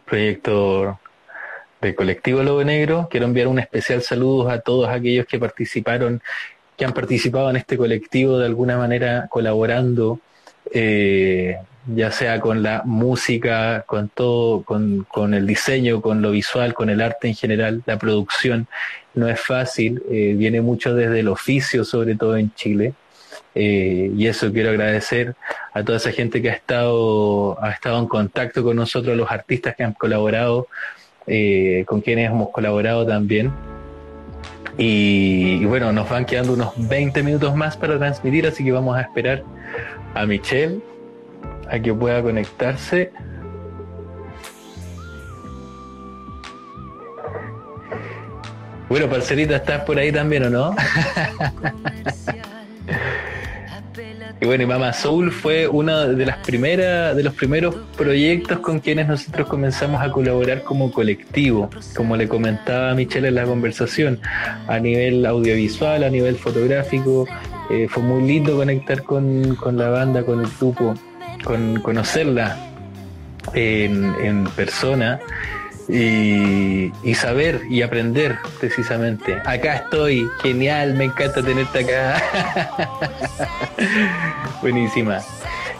Speaker 2: proyecto del colectivo Lobo Negro. Quiero enviar un especial saludo a todos aquellos que participaron, que han participado en este colectivo de alguna manera colaborando, eh, ya sea con la música, con todo, con, con, el diseño, con lo visual, con el arte en general, la producción. No es fácil, eh, viene mucho desde el oficio, sobre todo en Chile. Eh, y eso quiero agradecer a toda esa gente que ha estado, ha estado en contacto con nosotros, los artistas que han colaborado, eh, con quienes hemos colaborado también. Y, bueno, nos van quedando unos 20 minutos más para transmitir, así que vamos a esperar a Michelle a que pueda conectarse. Bueno, parcerita, ¿estás por ahí también o no? Y bueno, y Mama Soul fue una de las primeras, de los primeros proyectos con quienes nosotros comenzamos a colaborar como colectivo, como le comentaba Michelle en la conversación, a nivel audiovisual, a nivel fotográfico. Eh, fue muy lindo conectar con, la banda, con el grupo, con conocerla en, en persona y, saber y aprender precisamente. Acá estoy, genial, me encanta tenerte acá. Buenísima.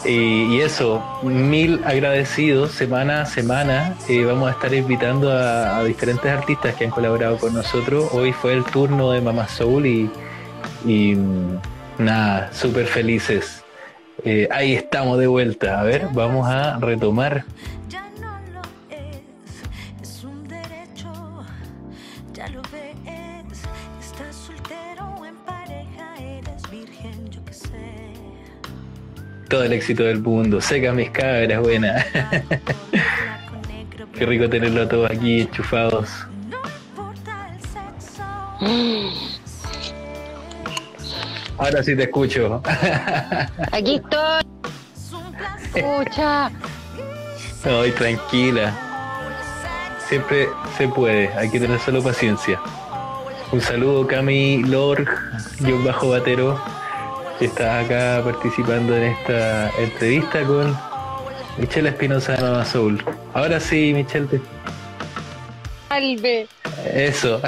Speaker 2: Y, eso, mil agradecidos semana a semana. Eh, vamos a estar invitando a, diferentes artistas que han colaborado con nosotros. Hoy fue el turno de Mamá Soul y, mm, nada, súper felices. Eh, ahí estamos de vuelta. A ver, vamos a retomar todo el éxito del mundo. Seca mis cabras, buena. Qué rico tenerlo todos aquí enchufados. Ahora sí te escucho.
Speaker 3: Aquí estoy. Escucha.
Speaker 2: Ay, tranquila. Siempre se puede, hay que tener solo paciencia. Un saludo, Cami Lord, yo bajo batero estás acá participando en esta entrevista con Michelle Espinosa de Mama Soul. Ahora sí, Michelle. Te...
Speaker 3: Salve.
Speaker 2: Eso.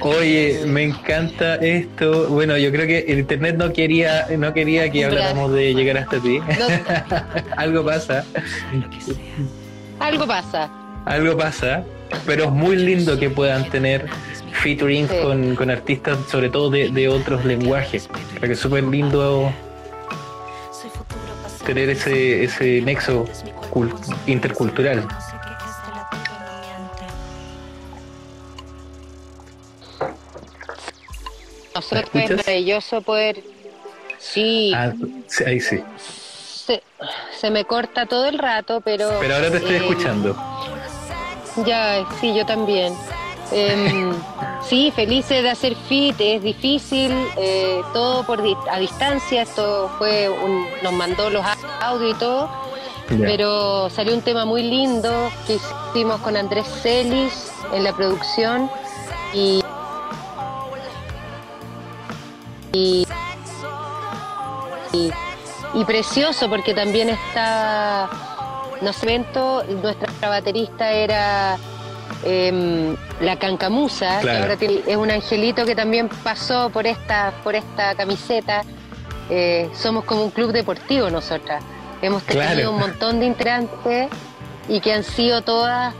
Speaker 2: Oye, me encanta esto. Bueno, yo creo que el internet no quería, no quería que habláramos de llegar hasta ti. Algo pasa.
Speaker 3: Algo pasa.
Speaker 2: Algo pasa. Pero es muy lindo que puedan tener featuring con, artistas, sobre todo de, otros lenguajes. Creo que es súper lindo tener ese, ese nexo intercultural.
Speaker 3: Nosotros es maravilloso poder. Sí.
Speaker 2: Ah, ahí sí.
Speaker 3: Se, me corta todo el rato, pero.
Speaker 2: Pero ahora te estoy eh, escuchando.
Speaker 3: Ya, sí, yo también. Eh, sí, felices de hacer fit, es difícil, eh, todo por a distancia, esto fue un, nos mandó los audios y todo, pero salió un tema muy lindo que hicimos con Andrés Celis en la producción y, y, y, precioso porque también está, no sé, evento, nuestra baterista era eh, la cancamusa, que ahora es un angelito que también pasó por esta, por esta camiseta. Eh, somos como un club deportivo nosotras. Hemos tenido un montón de integrantes y que han sido todas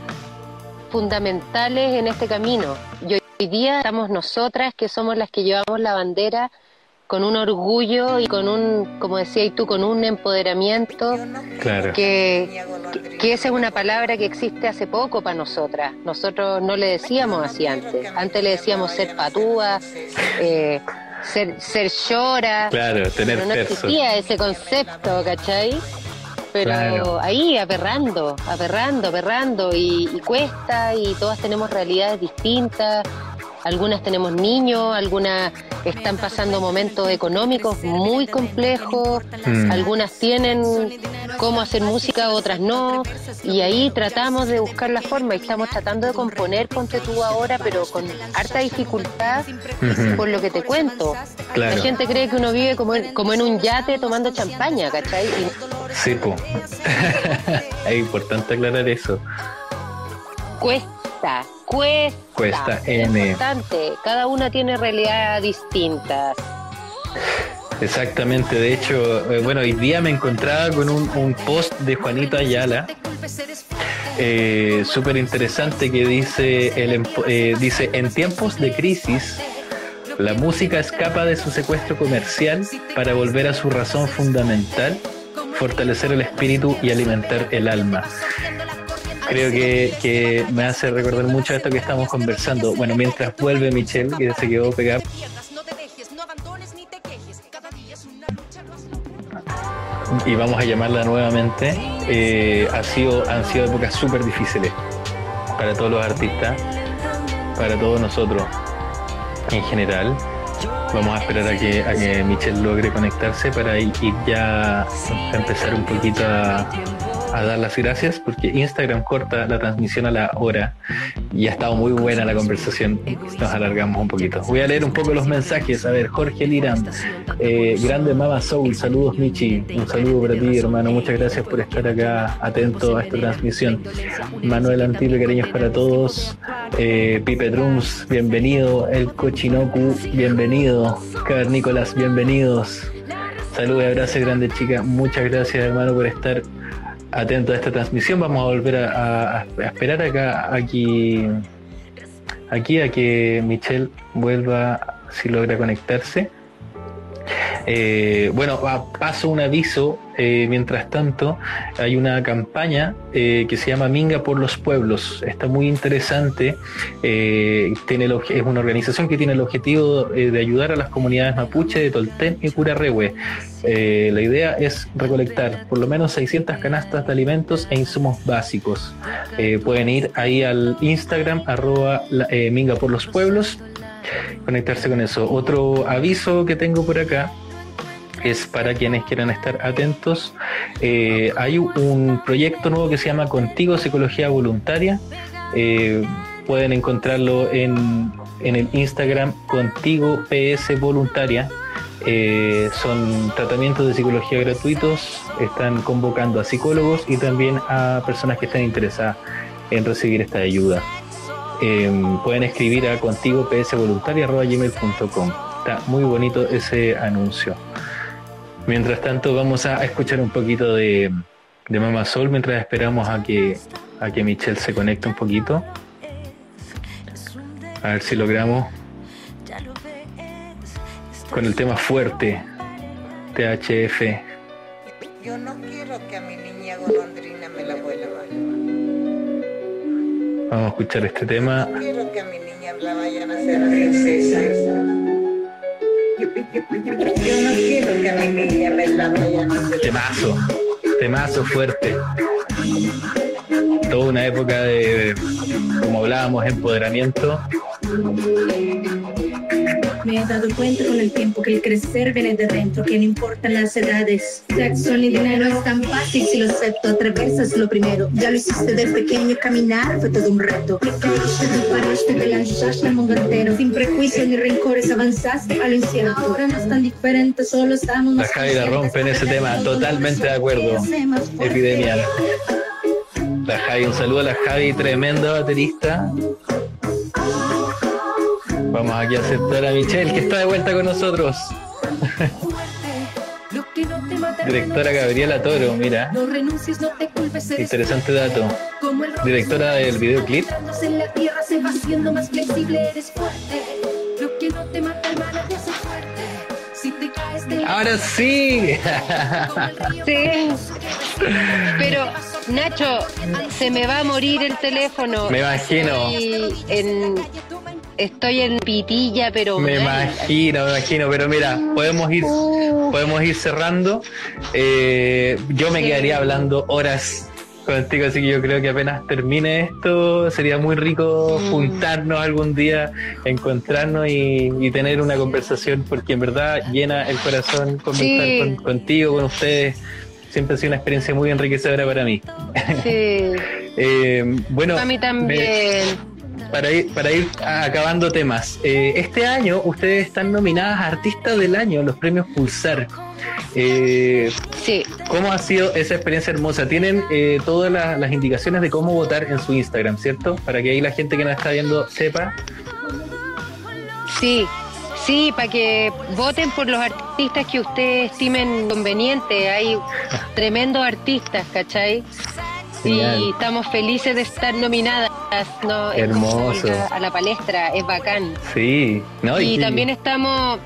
Speaker 3: fundamentales en este camino. Y hoy día estamos nosotras que somos las que llevamos la bandera con un orgullo y con un, como decías tú, con un empoderamiento,
Speaker 2: claro.
Speaker 3: que, que, esa es una palabra que existe hace poco para nosotras. Nosotros no le decíamos así antes. Antes le decíamos ser patúa, eh, ser, ser llora.
Speaker 2: Claro, tener
Speaker 3: pero no existía ese concepto, ¿cachai? Pero ahí, aperrando, aperrando, aperrando, y cuesta, y todas tenemos realidades distintas algunas tenemos niños, algunas están pasando momentos económicos muy complejos, mm. algunas tienen cómo hacer música, otras no, y ahí tratamos de buscar la forma y estamos tratando de componer, ponte tú ahora, pero con harta dificultad por lo que te cuento. La gente cree que uno vive como en, como en un yate tomando champaña, ¿cachai?
Speaker 2: Sí, pues. es importante aclarar eso.
Speaker 3: Cuesta, Cuesta.
Speaker 2: Cuesta N.
Speaker 3: Cada una tiene realidades distintas.
Speaker 2: Exactamente, de hecho, eh, bueno, hoy día me encontraba con un, post de Juanito Ayala, eh, súper interesante que dice, el, eh, dice, en tiempos de crisis, la música escapa de su secuestro comercial para volver a su razón fundamental, fortalecer el espíritu y alimentar el alma creo que, que me hace recordar mucho esto que estamos conversando. Bueno, mientras vuelve Michelle, que se quedó pegada. Y vamos a llamarla nuevamente. Eh, ha sido, han sido épocas súper difíciles para todos los artistas, para todos nosotros en general. Vamos a esperar a que, a que Michelle logre conectarse para ir, ya a empezar un poquito a, a dar las gracias porque Instagram corta la transmisión a la hora y ha estado muy buena la conversación. Nos alargamos un poquito. Voy a leer un poco los mensajes. A ver, Jorge Liran, eh, grande Mama Soul, saludos Michi, un saludo para ti hermano, muchas gracias por estar acá atento a esta transmisión. Manuel Antille, cariños para todos. Eh, Pipe Drums, bienvenido. El Cochinoku, bienvenido. Cavernícolas, bienvenidos. Saludos y abrazos, grande chica. Muchas gracias, hermano, por estar atento a esta transmisión. Vamos a volver a, esperar acá, aquí, aquí a que Michelle vuelva, si logra conectarse. Eh, bueno, paso un aviso. Eh, mientras tanto, hay una campaña eh, que se llama Minga por los Pueblos. Está muy interesante. tiene es una organización que tiene el objetivo de ayudar a las comunidades mapuche de Tolten y Curarrehue. la idea es recolectar por lo menos 600 canastas de alimentos e insumos básicos. pueden ir ahí al Instagram, arroba Minga por los Pueblos conectarse con eso. Otro aviso que tengo por acá es para quienes quieran estar atentos. Eh, hay un proyecto nuevo que se llama Contigo Psicología Voluntaria. Eh, pueden encontrarlo en, en, el Instagram Contigo PS Voluntaria. Eh, son tratamientos de psicología gratuitos. Están convocando a psicólogos y también a personas que estén interesadas en recibir esta ayuda. Pueden escribir a contigo gmail.com Está muy bonito ese anuncio. Mientras tanto, vamos a escuchar un poquito de, de Mama Sol mientras esperamos a que, a que Michelle se conecte un poquito. A ver si logramos con el tema fuerte, THF.
Speaker 4: Yo no quiero que a mi niña golondrina me la vuelva
Speaker 2: Vamos a escuchar este tema.
Speaker 4: No quiero que mi niña la vayan a hacer princesa. Yo no quiero que a mi niña me la vayan a hacer.
Speaker 2: Temazo, temazo fuerte. Toda una época de, como hablábamos, empoderamiento
Speaker 5: me he dado cuenta con el tiempo que el crecer viene de dentro, que no importan las edades. Sexo ni dinero es tan fácil si lo acepto, atreverse es lo primero. Ya lo hiciste de pequeño, caminar fue todo un reto. Te caíste, te lanzaste al mundo entero. Sin prejuicios ni rencores avanzaste a lo incierto. Ahora no es tan diferente, solo estamos
Speaker 2: La Javi la rompe en ese tema, totalmente de acuerdo. Epidemia. La Javi, un saludo a la Javi, tremenda baterista. Vamos aquí a aceptar a Michelle, que está de vuelta con nosotros. Directora Gabriela Toro, mira. Interesante dato. Directora del videoclip. Ahora sí.
Speaker 3: Sí. Pero Nacho, se me va a morir el teléfono.
Speaker 2: Me imagino.
Speaker 3: en, estoy en pitilla, pero
Speaker 2: me imagino, me imagino, pero mira, podemos ir, uh. podemos ir cerrando. Eh, yo me quedaría hablando horas contigo, así que yo creo que apenas termine esto, sería muy rico mm. juntarnos algún día, encontrarnos y, tener una conversación, porque en verdad llena el corazón conversar contigo, con ustedes. Siempre ha sido una experiencia muy enriquecedora para mí.
Speaker 3: Sí.
Speaker 2: Eh, bueno,
Speaker 3: a mí también
Speaker 2: para ir, para ir acabando temas. Eh, este año ustedes están nominadas a Artistas del Año en los premios Pulsar. Eh,
Speaker 3: sí.
Speaker 2: ¿Cómo ha sido esa experiencia hermosa? Tienen eh, todas las, indicaciones de cómo votar en su Instagram, ¿cierto? Para que ahí la gente que nos está viendo sepa.
Speaker 3: Sí, sí, para que voten por los artistas que ustedes estimen conveniente. Hay tremendos artistas, ¿cachai? Y estamos felices de estar nominadas. ¿no?
Speaker 2: Hermoso.
Speaker 3: A la palestra, es bacán.
Speaker 2: Sí,
Speaker 3: y, también estamos,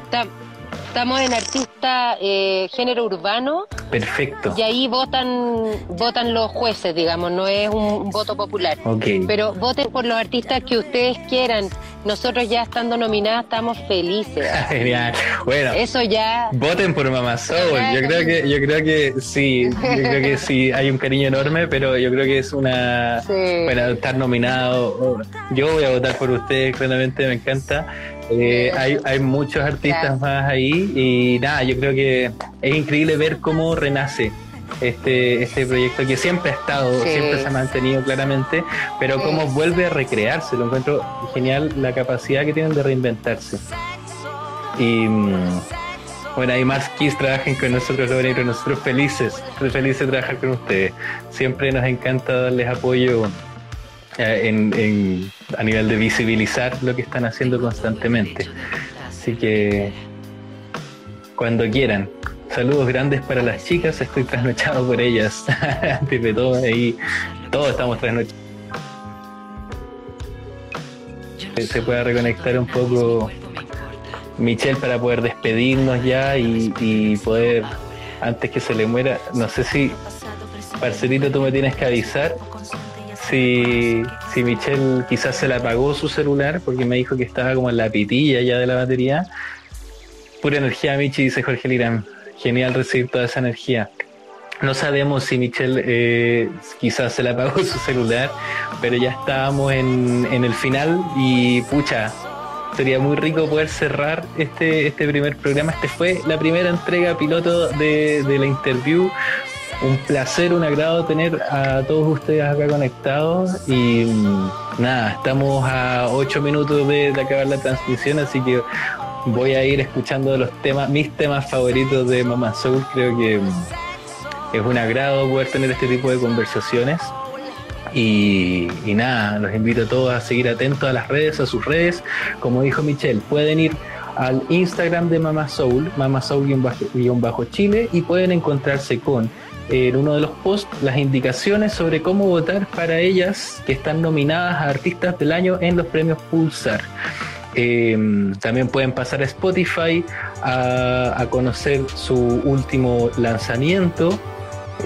Speaker 3: estamos en artista eh, género urbano
Speaker 2: Perfecto.
Speaker 3: Y ahí votan votan los jueces, digamos, no es un voto popular.
Speaker 2: Okay.
Speaker 3: Pero voten por los artistas que ustedes quieran. Nosotros ya estando nominadas estamos felices.
Speaker 2: Genial. Bueno.
Speaker 3: Eso ya.
Speaker 2: Voten por Mamá Soul. Yo creo que yo creo que sí, yo creo que sí hay un cariño enorme, pero yo creo que es una bueno, estar nominado. Yo voy a votar por ustedes, claramente me encanta. Eh, hay, hay muchos artistas más ahí y nada, yo creo que es increíble ver cómo renace este, este proyecto que siempre ha estado, siempre se ha mantenido claramente, pero cómo vuelve a recrearse. Lo encuentro genial la capacidad que tienen de reinventarse. Y mm, bueno, ahí más Kiss trabajen con nosotros, los nosotros felices, felices de trabajar con ustedes. Siempre nos encanta darles apoyo eh, en, a nivel de visibilizar lo que están haciendo constantemente. Así que cuando quieran. Saludos grandes para las chicas, estoy trasnochado por ellas. Antes de todo, todos estamos trasnochados. Se pueda reconectar un poco Michelle para poder despedirnos ya y, y poder, antes que se le muera, no sé si, parcerito, tú me tienes que avisar si, si Michelle quizás se le apagó su celular porque me dijo que estaba como en la pitilla ya de la batería. Pura energía, Michi, dice Jorge Lirán. Genial recibir toda esa energía. No sabemos si Michelle eh, quizás se le apagó su celular, pero ya estábamos en, en el final y pucha, sería muy rico poder cerrar este, este primer programa. Este fue la primera entrega piloto de, de la interview un placer, un agrado tener a todos ustedes acá conectados y mm, nada, estamos a ocho minutos de, acabar la transmisión, así que voy a ir escuchando los temas, mis temas favoritos de Mama Soul, creo que mm, es un agrado poder tener este tipo de conversaciones. Y, nada, los invito a todos a seguir atentos a las redes, a sus redes. Como dijo Michelle, pueden ir al Instagram de Mama Soul, Mama Soul-Chile, y pueden encontrarse con en uno de los posts las indicaciones sobre cómo votar para ellas que están nominadas a Artistas del Año en los premios Pulsar. Eh, también pueden pasar a Spotify a, conocer su último lanzamiento,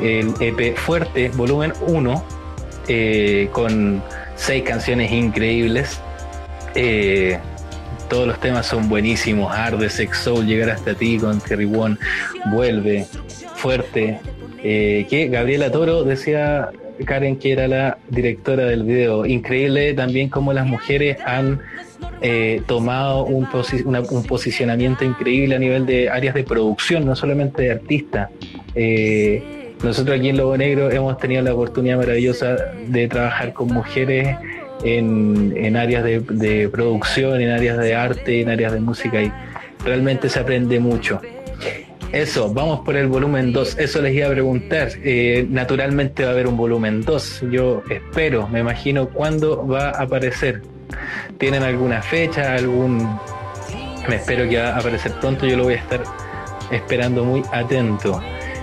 Speaker 2: el EP Fuerte, volumen 1, eh, con seis canciones increíbles. Eh, todos los temas son buenísimos. Arde, Sex Soul, Llegar hasta ti con Terry One, Vuelve, Fuerte, eh, que Gabriela Toro decía Karen que era la directora del video. Increíble también cómo las mujeres han eh, tomado un, posicionamiento increíble a nivel de áreas de producción, no solamente de artistas. Eh, nosotros aquí en Lobo Negro hemos tenido la oportunidad maravillosa de trabajar con mujeres en, áreas de producción, en áreas de arte, en áreas de música y realmente se aprende mucho. Eso, vamos por el volumen 2. Eso les iba a preguntar. Eh, naturalmente va a haber un volumen 2. Yo espero, me imagino cuándo va a aparecer. ¿Tienen alguna fecha? ¿Algún.? Me espero que va a aparecer pronto. Yo lo voy a estar esperando muy atento.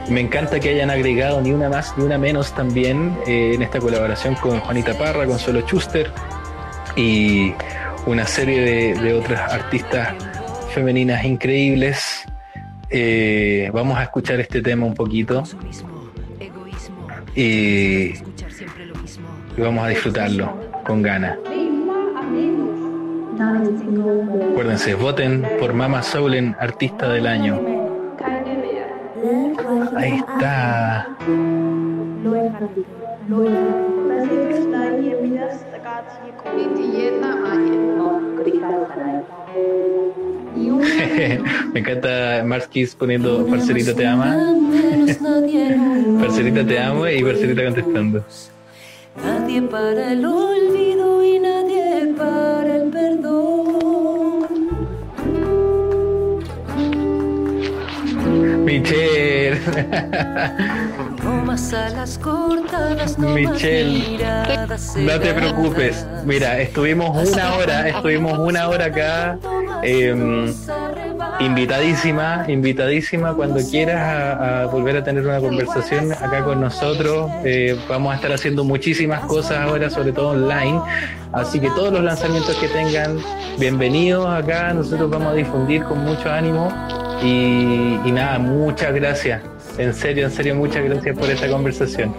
Speaker 2: Me encanta que hayan agregado ni una más ni una menos también eh, en esta colaboración con Juanita Parra, con Solo Chuster y una serie de otras artistas femeninas increíbles eh, vamos a escuchar este tema un poquito y, vamos a disfrutarlo con ganas. Acuérdense, voten por Mama Soul en Artista del Año. Ahí está. Me encanta Marskis poniendo Parcerita te ama. Parcerita te amo y Parcerita contestando.
Speaker 6: Nadie para el olvido y nadie para el perdón.
Speaker 2: Michelle. Michelle, no te preocupes. Mira, estuvimos una hora, estuvimos una hora acá. Em, invitadísima, invitadísima cuando quieras a, volver a tener una conversación acá con nosotros. Eh, vamos a estar haciendo muchísimas cosas ahora, sobre todo online. Así que todos los lanzamientos que tengan, bienvenidos acá. Nosotros vamos a difundir con mucho ánimo. Y, y nada, muchas gracias En serio, en serio, muchas gracias por esta conversación.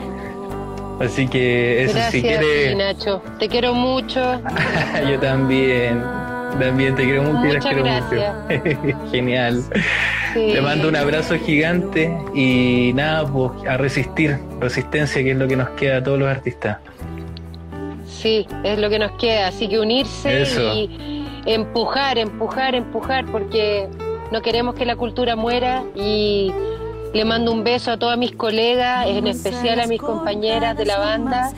Speaker 2: Así que eso,
Speaker 3: Gracias,
Speaker 2: si quieres.
Speaker 3: Nacho. Te quiero mucho.
Speaker 2: Yo también. También te quiero mucho y las
Speaker 3: Muchas
Speaker 2: quiero
Speaker 3: gracias.
Speaker 2: mucho. Genial.
Speaker 3: Sí.
Speaker 2: Te mando un abrazo gigante y nada, pues a resistir, resistencia, que es lo que nos queda a todos los artistas.
Speaker 3: Sí, es lo que nos queda. Así que unirse
Speaker 2: Eso.
Speaker 3: y empujar, empujar, empujar, porque no queremos que la cultura muera. Y le mando un beso a todas mis colegas, en especial a mis compañeras de la banda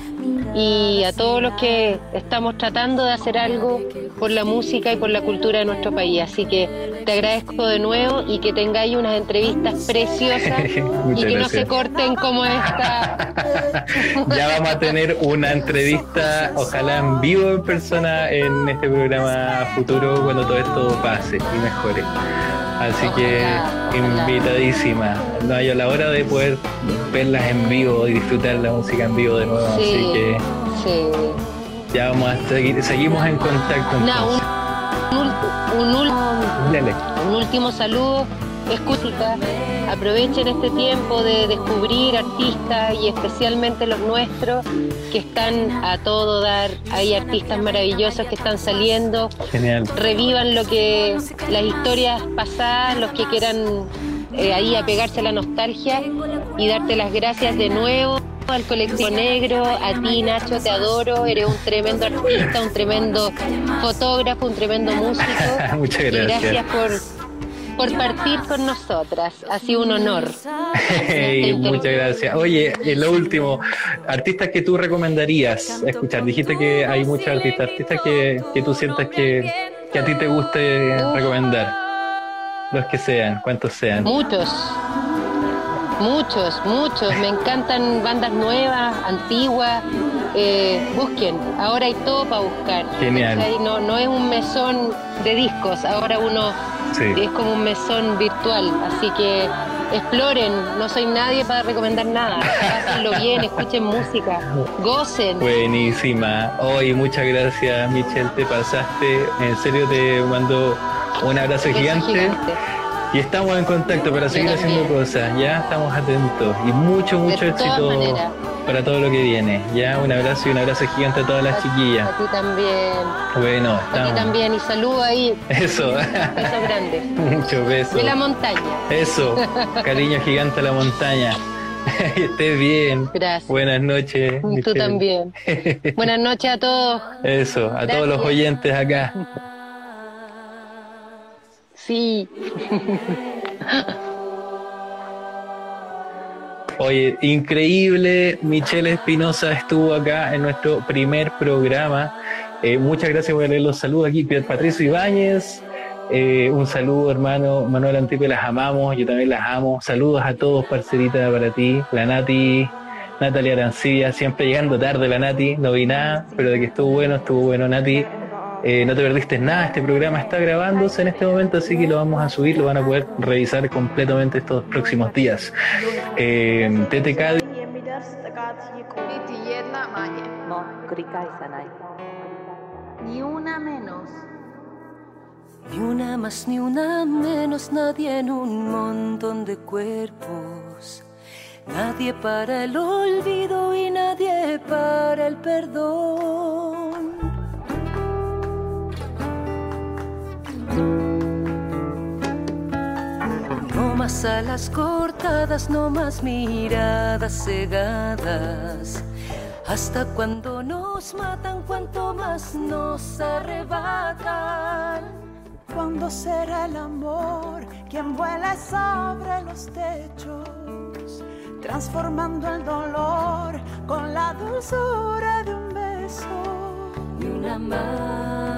Speaker 3: y a todos los que estamos tratando de hacer algo por la música y por la cultura de nuestro país. Así que te agradezco de nuevo y que tengáis unas entrevistas preciosas y que no se corten como esta.
Speaker 2: Ya vamos a tener una entrevista, ojalá en vivo en persona, en este programa futuro cuando todo esto pase y mejore. Así que invitadísima. No hay a la hora de poder verlas en vivo y disfrutar la música en vivo de nuevo. Así
Speaker 3: Sí,
Speaker 2: que
Speaker 3: sí.
Speaker 2: ya vamos a seguir, seguimos en contacto.
Speaker 3: No, un, un, un un último saludo. Escúchita, aprovechen este tiempo de descubrir artistas y especialmente los nuestros que están a todo dar. Hay artistas maravillosos que están saliendo.
Speaker 2: Genial.
Speaker 3: Revivan lo que las historias pasadas, los que quieran eh, ahí apegarse a la nostalgia y darte las gracias de nuevo al colectivo negro, a ti Nacho, te adoro, eres un tremendo artista, un tremendo fotógrafo, un tremendo músico.
Speaker 2: Muchas
Speaker 3: Y
Speaker 2: gracias.
Speaker 3: gracias por, por partir con nosotras. Ha sido un honor.
Speaker 2: Hey, muchas gracias. Oye, eh, lo último, artistas que tú recomendarías escuchar. Dijiste que hay muchos artistas, artistas que, que tú sientas que, que a ti te guste recomendar. Los que sean, cuantos sean.
Speaker 3: Muchos, muchos, muchos. Me encantan bandas nuevas, antiguas. Eh, busquen, ahora hay todo para buscar.
Speaker 2: Genial.
Speaker 3: No, no es un mesón de discos, ahora uno
Speaker 2: Sí.
Speaker 3: es como un mesón virtual. Así que exploren, no soy nadie para recomendar nada. Pásenlo bien, escuchen música, gocen.
Speaker 2: Buenísima. Hoy muchas gracias, Michelle, te pasaste. En serio te mando un abrazo gigante.
Speaker 3: gigante.
Speaker 2: Y estamos en contacto para seguir haciendo cosas. Ya estamos atentos. Y mucho, mucho
Speaker 3: De
Speaker 2: éxito. Para todo lo que viene. Ya, un abrazo y un abrazo gigante a todas las chiquillas.
Speaker 3: A ti también.
Speaker 2: Bueno,
Speaker 3: A ti también. Y saludo ahí.
Speaker 2: Eso.
Speaker 3: Besos grandes.
Speaker 2: Muchos besos.
Speaker 3: De la montaña.
Speaker 2: Eso. Cariño gigante a la montaña. Estés bien.
Speaker 3: Gracias.
Speaker 2: Buenas noches.
Speaker 3: Tú
Speaker 2: Michelle.
Speaker 3: también. Buenas noches a todos.
Speaker 2: Eso, a todos los oyentes acá.
Speaker 3: Sí.
Speaker 2: Oye, increíble. Michelle Espinosa estuvo acá en nuestro primer programa. Eh, muchas gracias por leer los saludos aquí. Patricio Ibáñez. eh, un saludo, hermano Manuel Antipe, las amamos. Yo también las amo. Saludos a todos, parcerita, para ti. La Nati, Natalia Arancibia, siempre llegando tarde la Nati. No vi nada, pero de que estuvo bueno, estuvo bueno, Nati. Eh, no te perdiste nada, este programa está grabándose en este momento, así que lo vamos a subir, lo van a poder revisar completamente estos próximos días. Eh, TTK
Speaker 5: Ni una menos.
Speaker 6: Ni una más ni una menos, nadie en un montón de cuerpos. Nadie para el olvido y nadie para el perdón. Más alas cortadas, no más miradas cegadas. Hasta cuando nos matan, cuanto más nos arrebatan.
Speaker 7: ¿Cuándo será el amor quien vuela sobre los techos, transformando el dolor con la dulzura de un beso?
Speaker 6: Ni una más,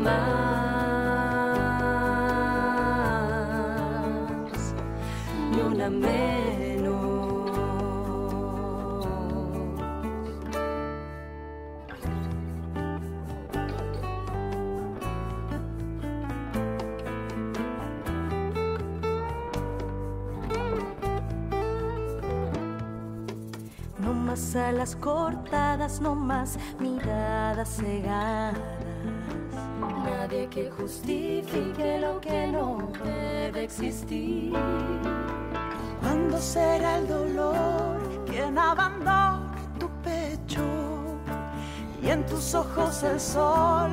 Speaker 6: más, ni una menos.
Speaker 7: No
Speaker 1: más alas cortadas, no más miradas cegadas. Nadie que justifique lo que no debe existir.
Speaker 7: ¿Cuándo será el dolor quien abandone tu pecho? Y en tus ojos el sol